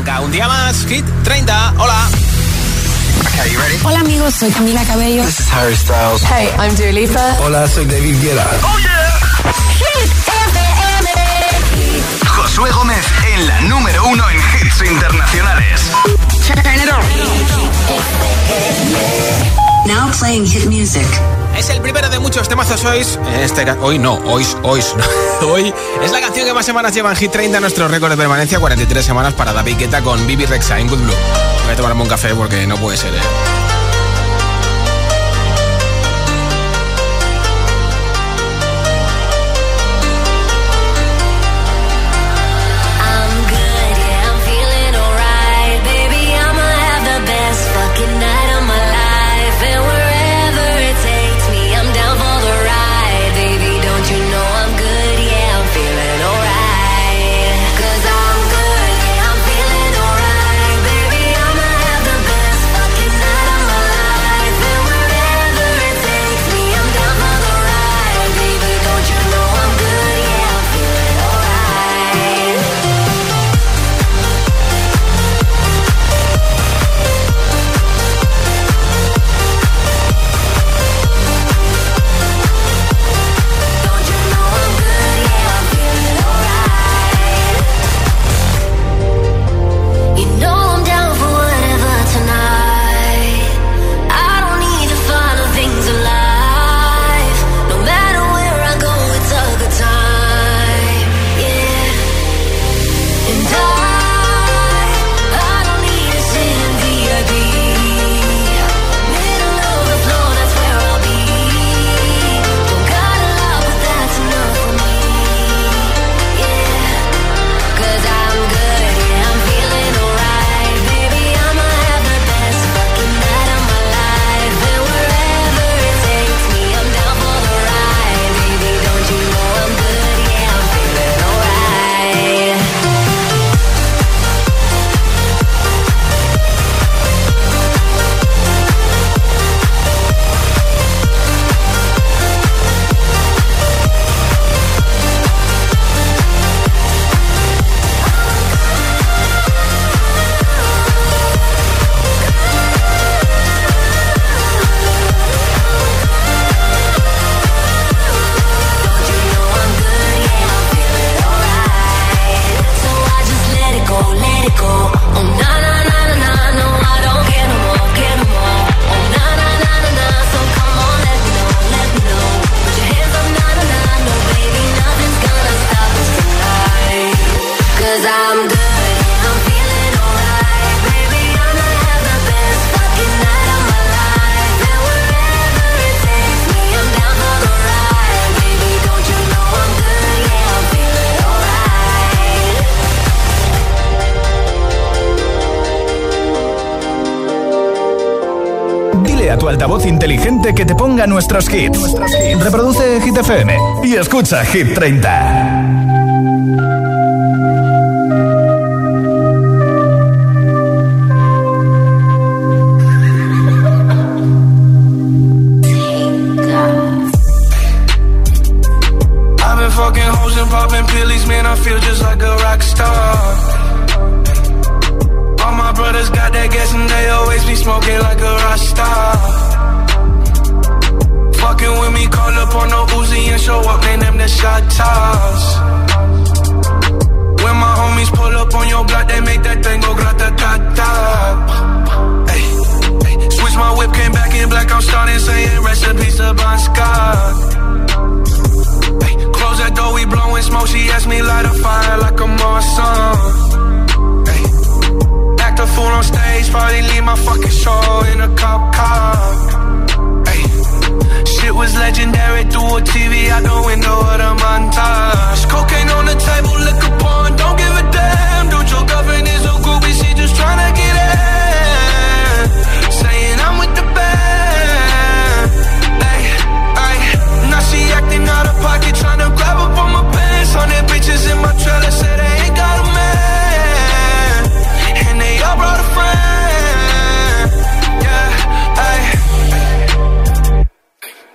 arranca un día más, Hit 30. Hola. Okay, you ready? Hola amigos, soy Camila Cabello. This is Harry Styles. Hey, I'm Dua Lipa. Hola, soy David Guetta. Oh yeah. Hit FM. Josué Gómez en la número uno en hits internacionales. Turn it on. Now playing hit music. Es el primero de muchos temazos hoy. Este, hoy no, hoy, hoy, hoy es la canción que más semanas lleva en Hit 30 nuestro récord de permanencia, 43 semanas para David Guetta con Bibi Rexa en Good Blue. Voy a tomarme un café porque no puede ser, ¿eh? Inteligente que te ponga nuestros hits. Reproduce Hit FM y escucha Hit 30. fucking hoes and popping pillies, man, I feel just like a rock star. All my brothers got that gas and they always be smoking like a call up on no Uzi and show up, name them the shot toss. When my homies pull up on your block, they make that thing go grata ta ta. Switch my whip, came back in black, I'm starting saying recipes to Bon Scott. Close that door, we blowing smoke, she asked me light a fire like a Marsan. Act a fool on stage, probably leave my fucking show in a cop car was legendary through a TV out the window of the montage. Cocaine on the table, liquor porn, don't give a damn. Dude, your girlfriend is a groupie, she just tryna get in. Saying I'm with the band. Ay, ay, now she acting out of pocket, tryna grab up on my pants. On bitches in my trailer, say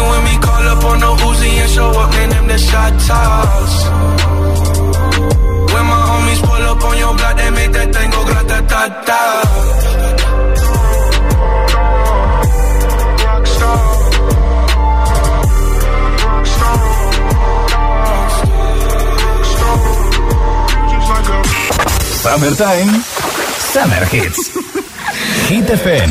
Fucking with me, call up on the Uzi and show up, man, them the shot toss. When my homies pull up on your block, they make that thing go grata ta ta. Rockstar. Summertime, Summer Hits. Hit FM.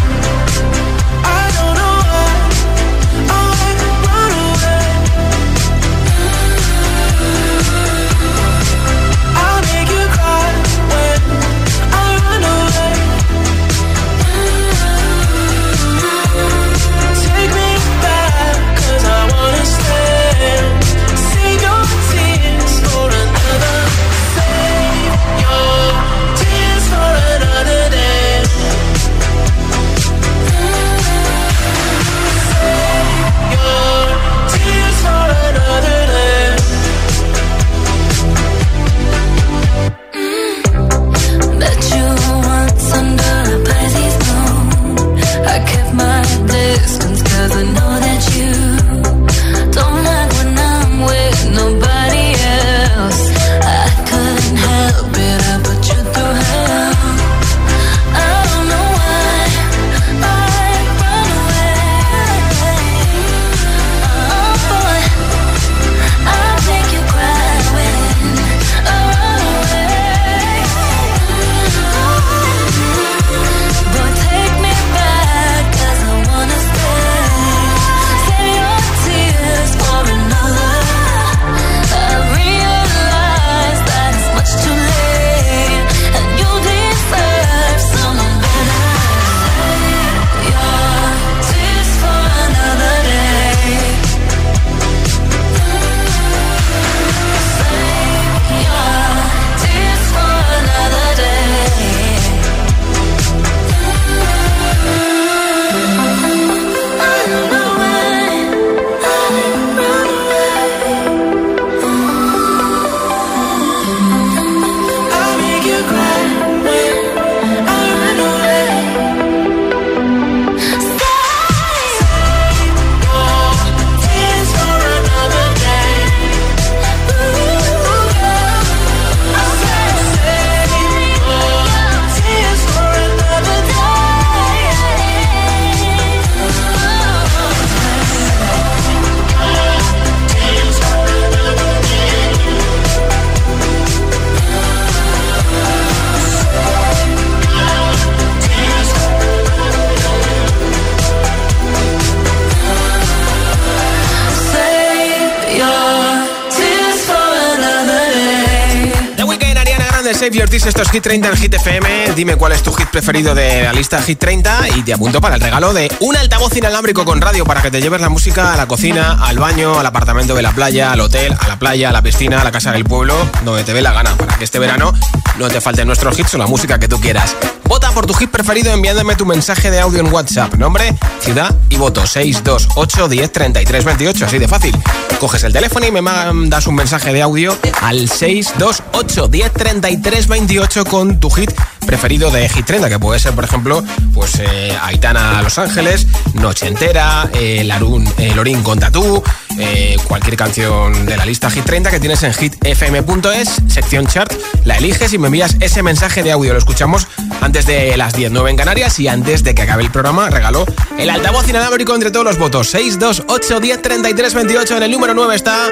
esto es Hit 30 en Hit FM. Dime cuál es tu hit preferido de la lista Hit 30 y te apunto para el regalo de un altavoz inalámbrico con radio para que te lleves la música a la cocina, al baño, al apartamento de la playa, al hotel, a la playa, a la piscina, a la casa del pueblo, donde te dé la gana, para que este verano no te falten nuestros hits o la música que tú quieras. Vota por tu hit preferido enviándome tu mensaje de audio en WhatsApp, nombre, ciudad y voto 628 10 33 28, así de fácil. Coges el teléfono y me mandas un mensaje de audio al 628 10 33 28 con tu hit preferido de Hit 30, que puede ser, por ejemplo, pues eh, Aitana Los Ángeles, Noche Entera, eh, Larun, eh, Lorín con Tatú, eh, cualquier canción de la lista Hit 30 que tienes en hitfm.es, sección chart, la eliges y me envías ese mensaje de audio. Lo escuchamos antes de las 10.09 en Canarias y antes de que acabe el programa, regaló el altavoz inalámbrico entre todos los votos. 6, 2, 8, 10, 33, 28. En el número 9 está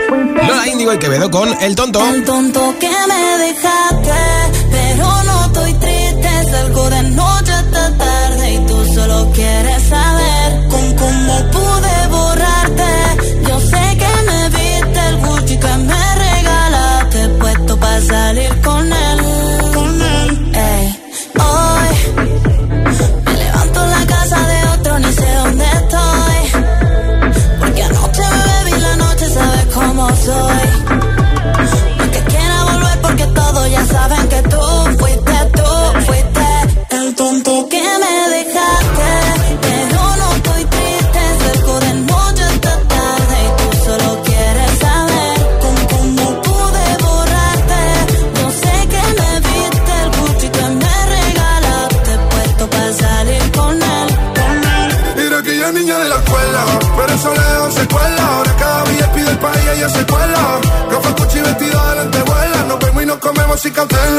Lola Índigo y Quevedo con El Tonto. El tonto que me dejaste, pero. Salgo de noche hasta tarde y tú solo quieres saber con cómo pude borrarte. Yo sé que me viste el Gucci que me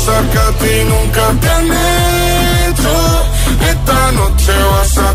cosas que a ti nunca te han hecho. Esta noche vas a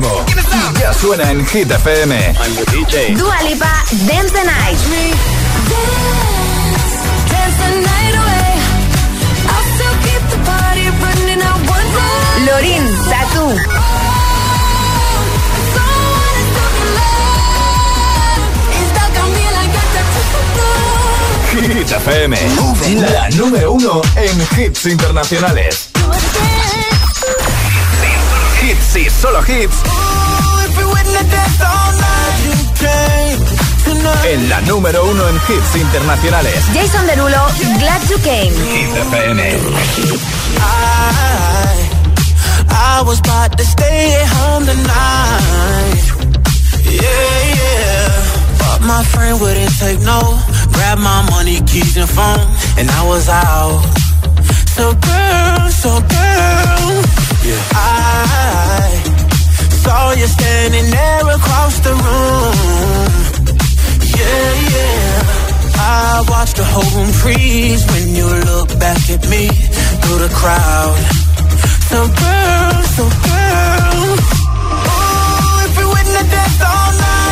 nuevo. Ya suena en Hit FM. Dua Lipa, Dance the Night. Dance, dance the night away. I'll still keep the party running out one day. Lorin, Tatu. Tattoo. Hit FM. La número uno en hits internacionales. Hits y solo hits. En la número uno en hits internacionales. Jason Derulo, Glad You Came. Hit FM. I, I was about to stay at home tonight. Yeah, yeah. But my friend wouldn't take no. Grab my money, keys, and phone. And I was out. So, girl, so, girl. I saw you standing there across the room. Yeah, yeah. I watched the whole room freeze when you look back at me through the crowd. So girl, so girl. Ooh, if we wouldn't have danced all night.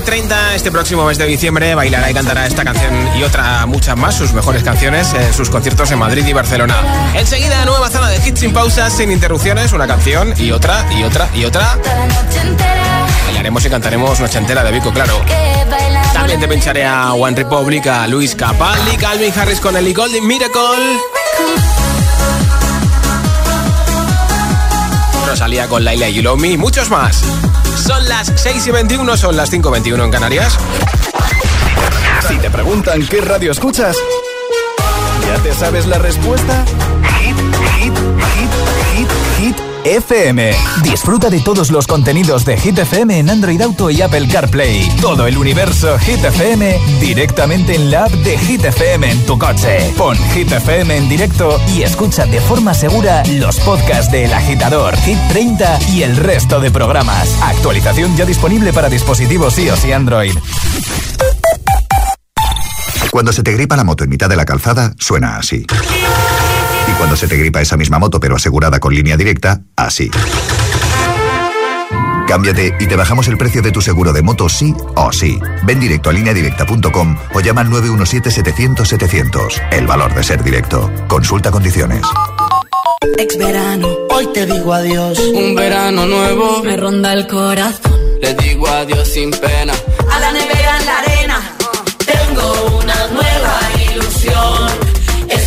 Hit 30. Este próximo mes de diciembre bailará y cantará esta canción y otra, muchas más, sus mejores canciones en sus conciertos en Madrid y Barcelona. Enseguida, nueva zona de hits sin pausas, sin interrupciones, una canción y otra, y otra, y otra. Bailaremos y cantaremos noche entera de Vico, claro. También te pincharé a One Republic, a Luis Capaldi, Calvin Harris con el Golden Miracle. Rosalía con Laila y You y muchos más. Son las 6 y 21, son las 5 y 21 en Canarias. Si te preguntan qué radio escuchas, ¿ya te sabes la respuesta? FM. Disfruta de todos los contenidos de Hit FM en Android Auto y Apple CarPlay. Todo el universo Hit FM directamente en la app de Hit FM en tu coche. Pon Hit FM en directo y escucha de forma segura los podcasts de El Agitador, Hit 30 y el resto de programas. Actualización ya disponible para dispositivos iOS y Android. Cuando se te gripa la moto en mitad de la calzada, suena así. Cuando se te gripa esa misma moto pero asegurada con línea directa, así. Cámbiate y te bajamos el precio de tu seguro de moto sí o sí. Ven directo a lineadirecta.com o llama al 917-700-700. El valor de ser directo. Consulta condiciones. Ex verano, hoy te digo adiós. Un verano nuevo me ronda el corazón. Le digo adiós sin pena. A la nevera en la arena, tengo ilusión.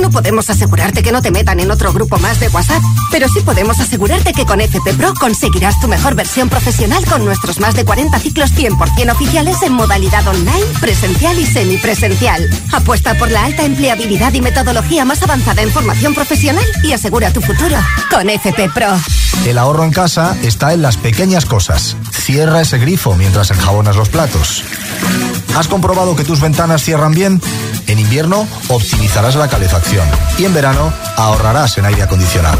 No podemos asegurarte que no te metan en otro grupo más de WhatsApp, pero sí podemos asegurarte que con FP Pro conseguirás tu mejor versión profesional con nuestros más de 40 ciclos 100% oficiales en modalidad online, presencial y semipresencial. Apuesta por la alta empleabilidad y metodología más avanzada en formación profesional y asegura tu futuro con FP Pro. El ahorro en casa está en las pequeñas cosas. Cierra ese grifo mientras enjabonas los platos. ¿Has comprobado que tus ventanas cierran bien? En invierno optimizarás la calefacción y en verano ahorrarás en aire acondicionado.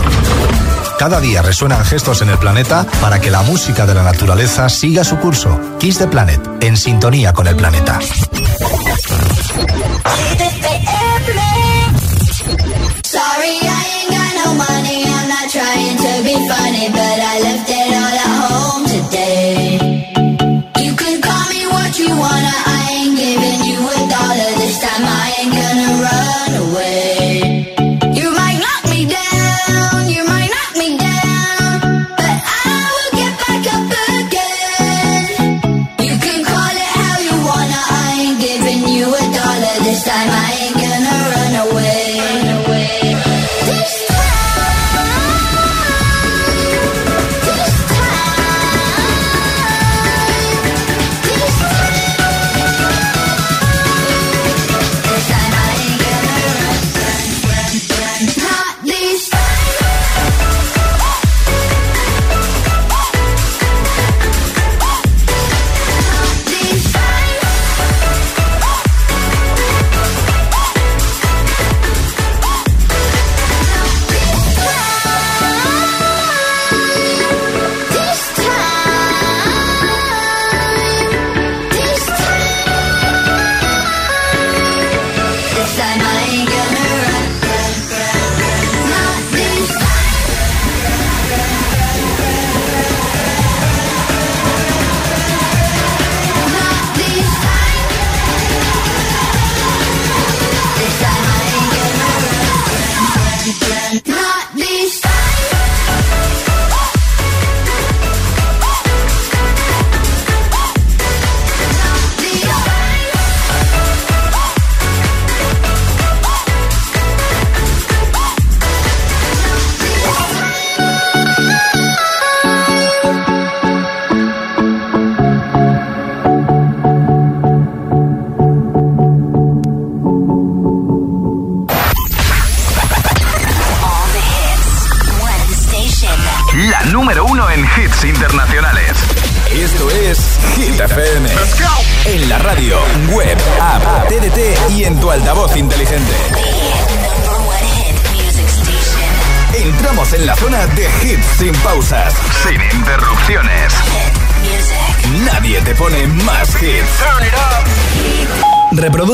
Cada día resuenan gestos en el planeta para que la música de la naturaleza siga su curso. Kiss the Planet, en sintonía con el planeta.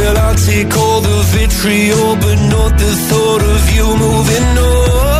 Well, I'll take all the vitriol, but not the thought of you moving on.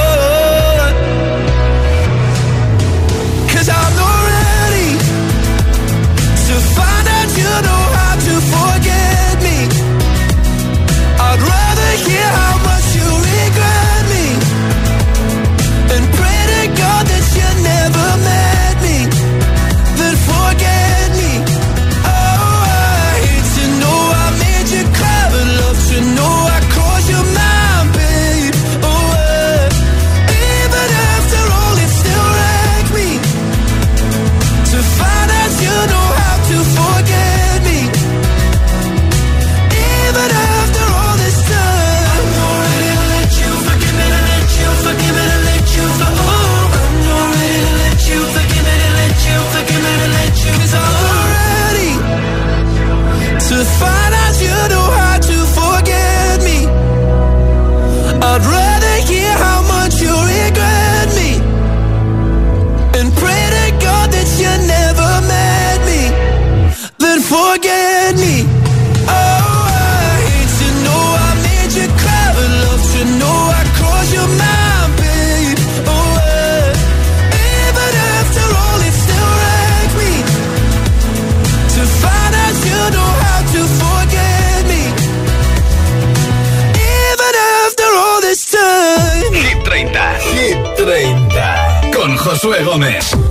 Forget me. Oh, I hate to know I made you cry, but love to know I crossed your mind, babe. Oh, uh, even after all, it still wrecked me to find out you know how to forget me. Even after all this time. Hit 30, Hit 30. Con Josué Gómez.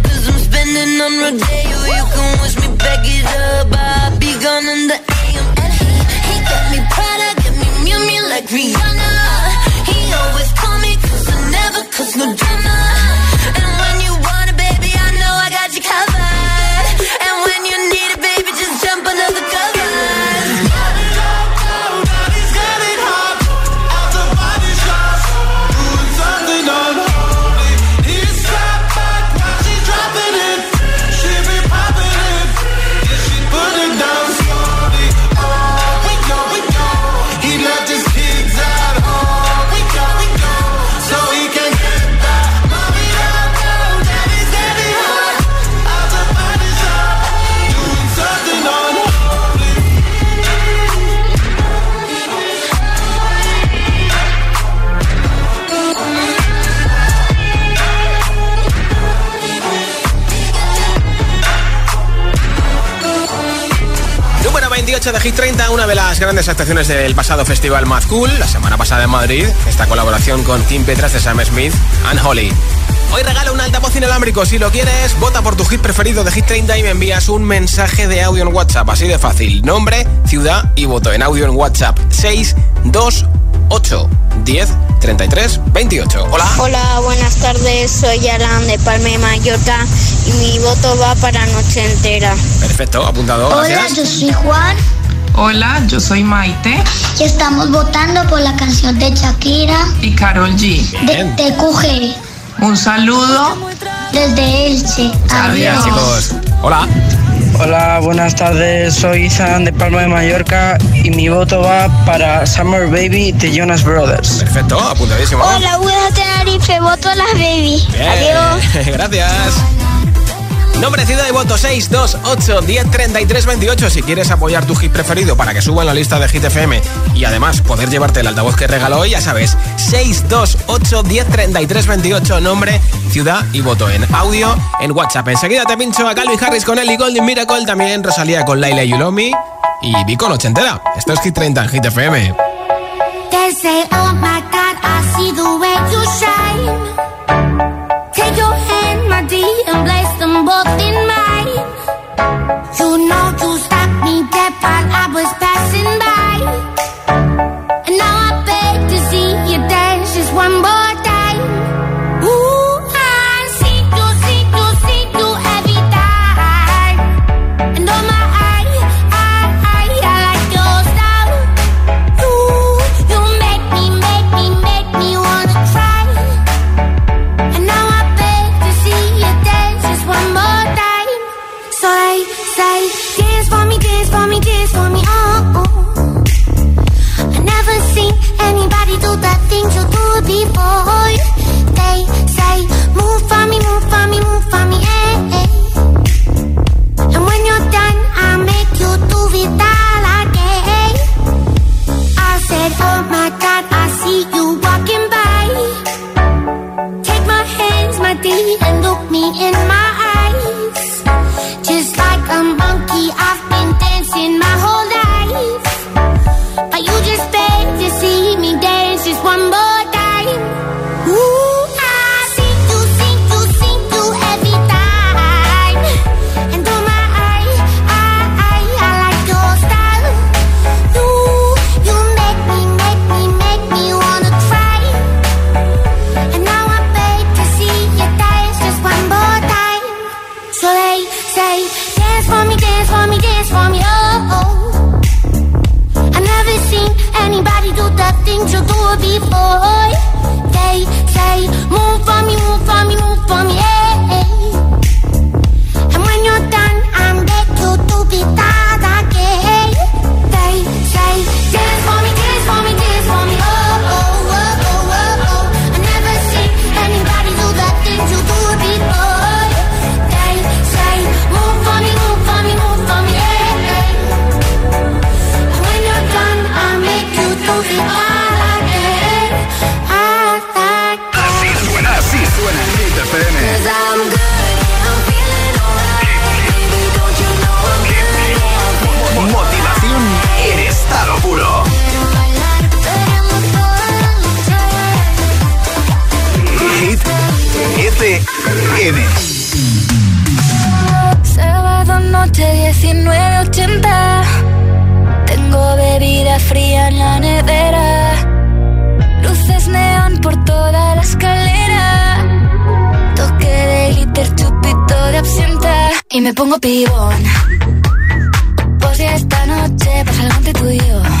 28 de Hit 30, una de las grandes actuaciones del pasado festival Mad Cool, la semana pasada en Madrid, esta colaboración con Kim Petras de Sam Smith and Holly. Hoy regalo un altavoz inalámbrico. Si lo quieres, vota por tu hit preferido de Hit 30 y me envías un mensaje de audio en WhatsApp. Así de fácil. Nombre, ciudad y voto en audio en WhatsApp. 628 10 33 28. Hola. Hola, buenas tardes. Soy Alan de Palma de Mallorca y mi voto va para Noche Entera. Perfecto, apuntado. Gracias. yo soy Juan Hola, yo soy Maite y estamos votando por la canción de Shakira y Carol G. de, de QG Un saludo. desde Elche. Gracias, chicos. Hola. Hola, buenas tardes. Soy Izan de Palma de Mallorca y mi voto va para Summer Baby de Jonas Brothers. Perfecto, apuntadísimo. Hola, buenas Tenerife, voto a las baby. Bien. Adiós. Gracias. Nombre, ciudad y voto 628 1033 28. Si quieres apoyar tu hit preferido para que suba en la lista de Hit FM y además poder llevarte el altavoz que regaló hoy, ya sabes, 628 1033 28. Nombre, ciudad y voto en audio en WhatsApp. Enseguida te pincho a Calvin Harris con Ellie Golden Miracle, también Rosalía con Laila Yulomi y Vico Ochentera. Esto es Hit 30 en Hit FM. Oh my God, I see way you shine. Me pongo pibón. Pues ya esta noche pasa algo entre tú y yo.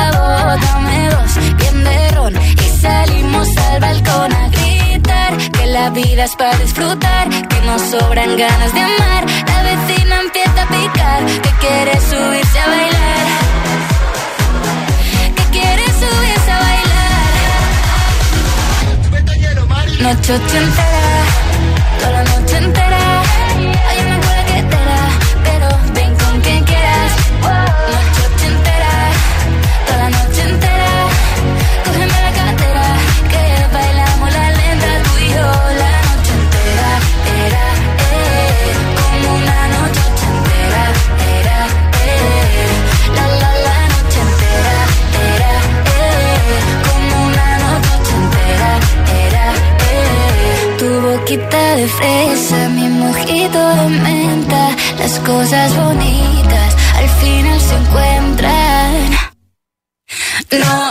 Para disfrutar, que nos sobran ganas de amar. La vecina empieza a picar, que quiere subirse a bailar. Que quiere subirse a bailar. Noche ochentera, toda la noche entera. Fresa, mi mojito de menta. Las cosas bonitas al final se encuentran. Noche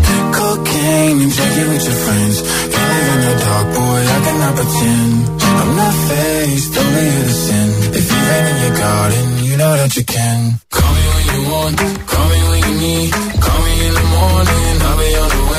Cocaine and drinking with your friends. Can't live in the dark, boy, I cannot pretend. I'm not faced, only you to sin. If you rain in your garden, you know that you can. Call me when you want, call me when you need. Call me in the morning, I'll be on the way.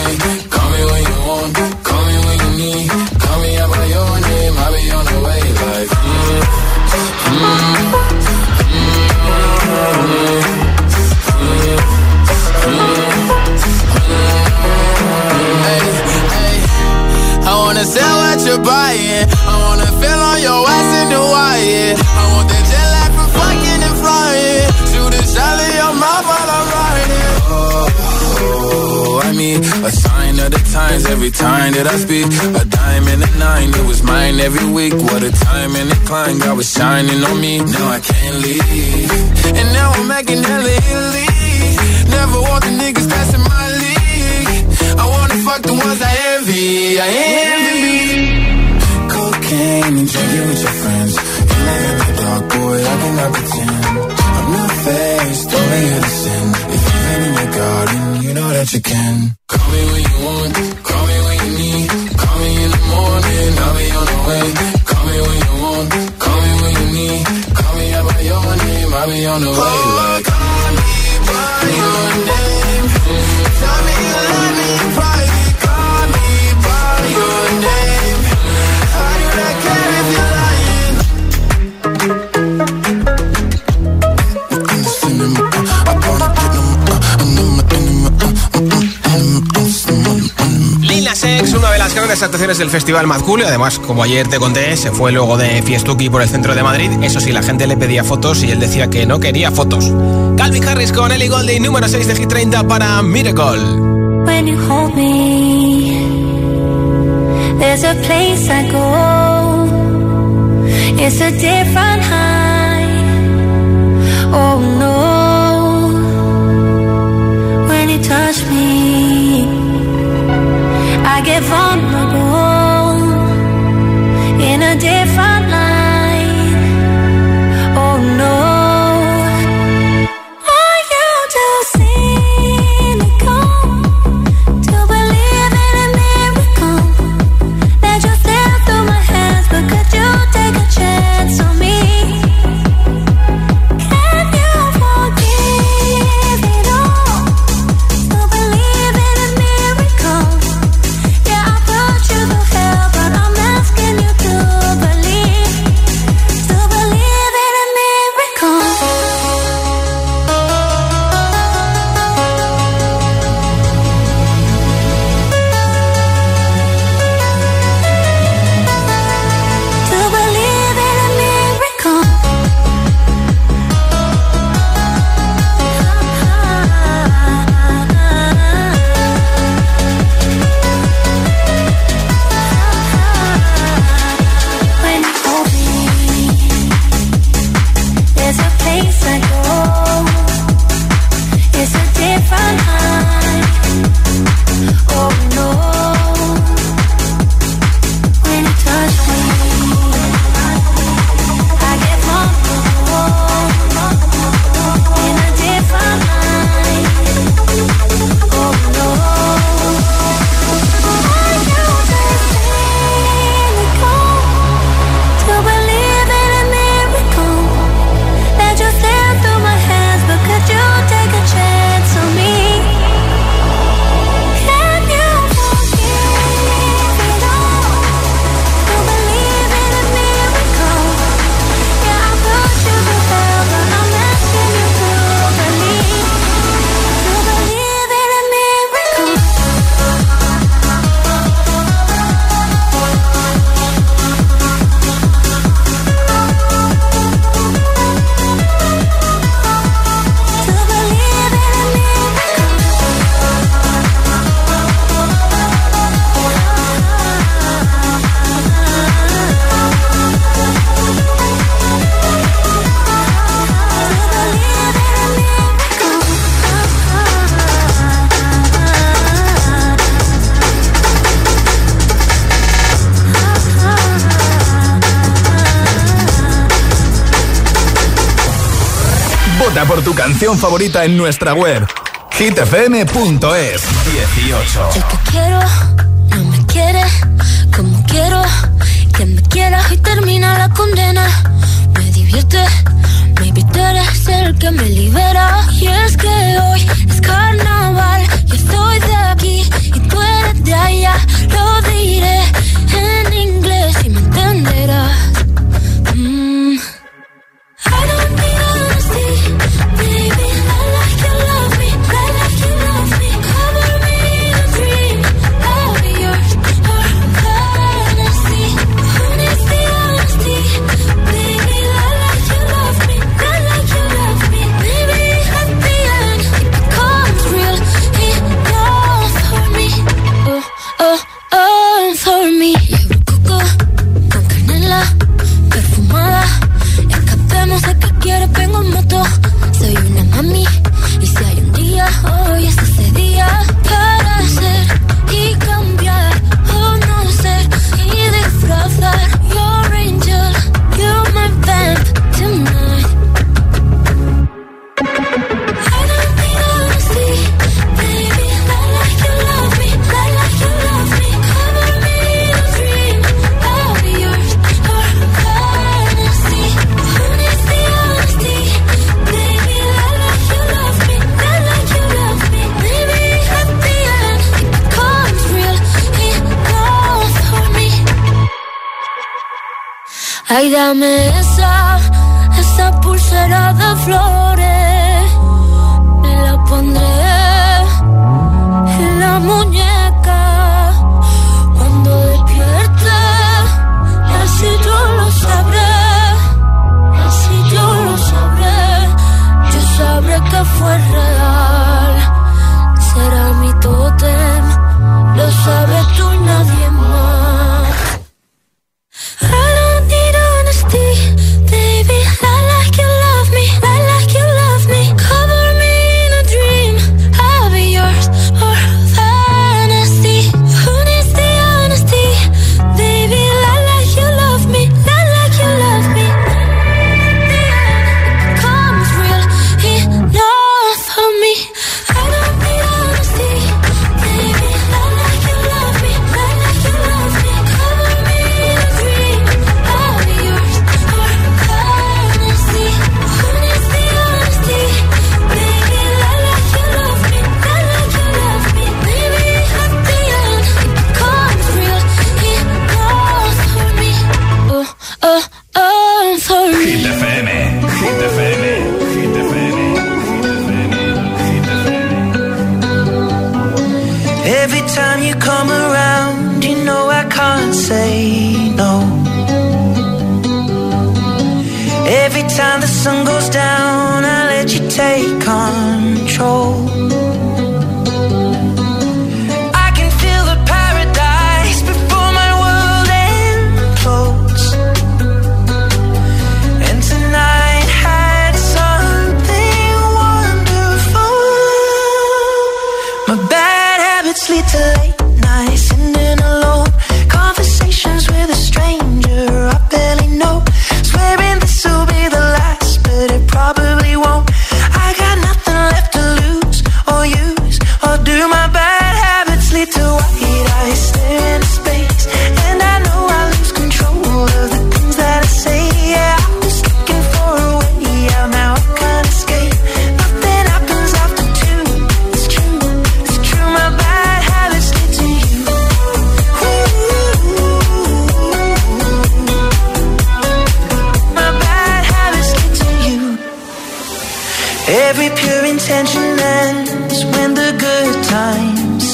Sell what you're buying. I wanna feel on your ass in Hawaii. I want that jet lag from fucking and flying. Shoot a shot in your mouth while I'm riding. Oh, I mean, a sign of the times every time that I speak. A dime and a nine, it was mine every week. What a time and a climb, God was shining on me. Now I can't leave. And now I'm making hella Italy. Never want the niggas in my league. Fuck the ones I envy. I envy. Cocaine and drinking with your friends. You live in the dark, boy, I cannot pretend. I'm not faced, only to sin. If you've been in your garden, you know that you can. Call me when you want, call me when you need. Call me in the morning, I'll be on the way. Call me when you want, call me when you need. Call me out by your name, I'll be on the way. Like, call me by your name. Tell me you love me X, una de las grandes actuaciones del Festival Mad Cool, además, como ayer te conté, se fue luego de Fiestuki por el centro de Madrid. Eso sí, la gente le pedía fotos y él decía que no quería fotos. Calvin Harris con Ellie Goulding, número 6 de Hit 30 para Miracle. I canción favorita en nuestra web hitfm.es 18. El que quiero no me quiere como quiero que me quieras y termina la condena. Me divierte, maybe tú eres el que me libera. Y es que hoy es carnaval, yo soy de aquí y tú eres de allá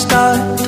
start.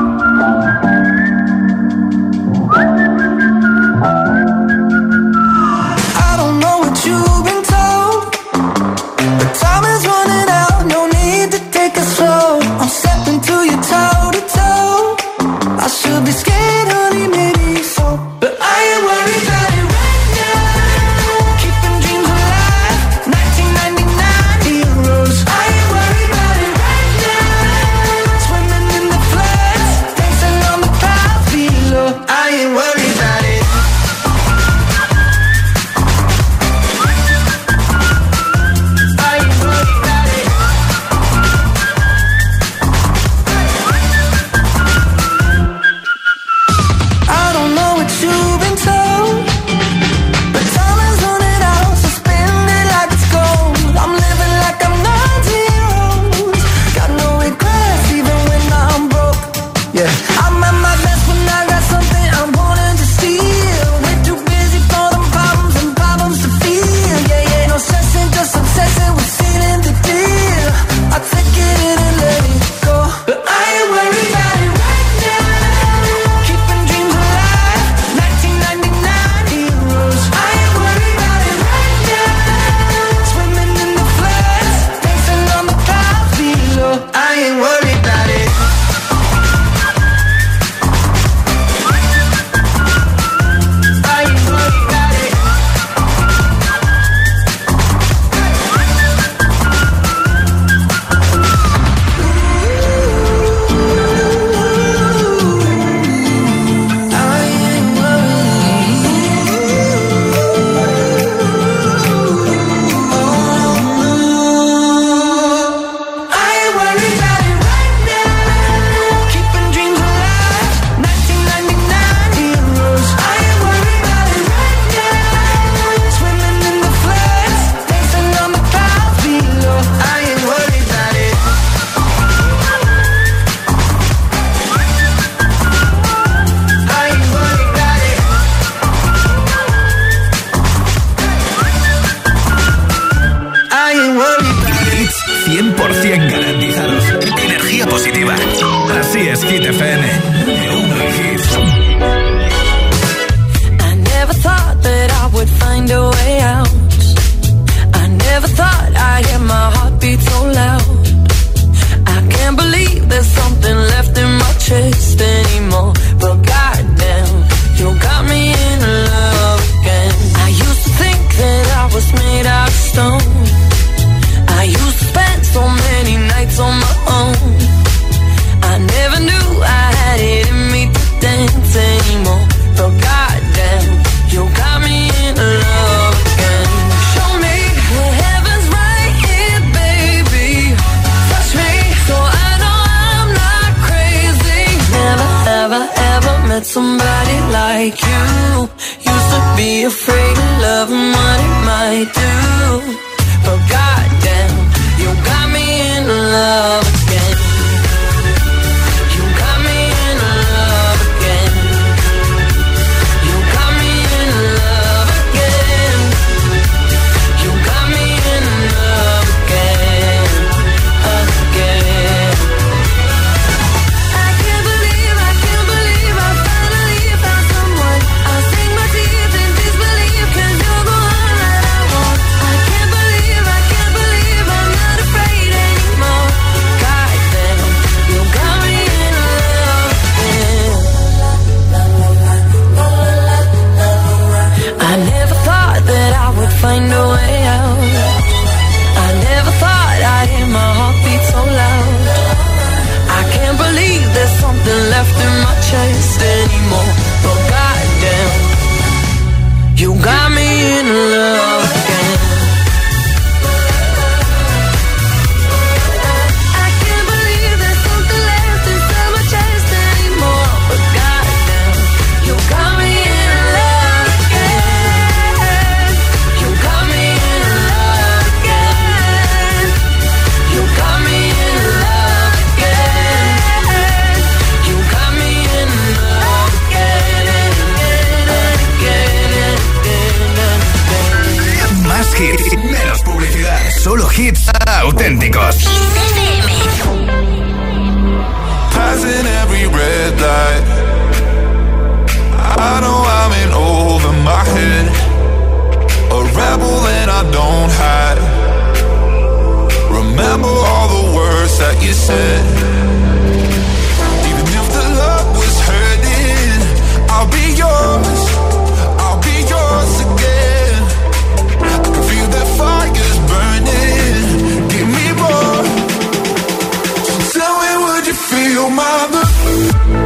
feel my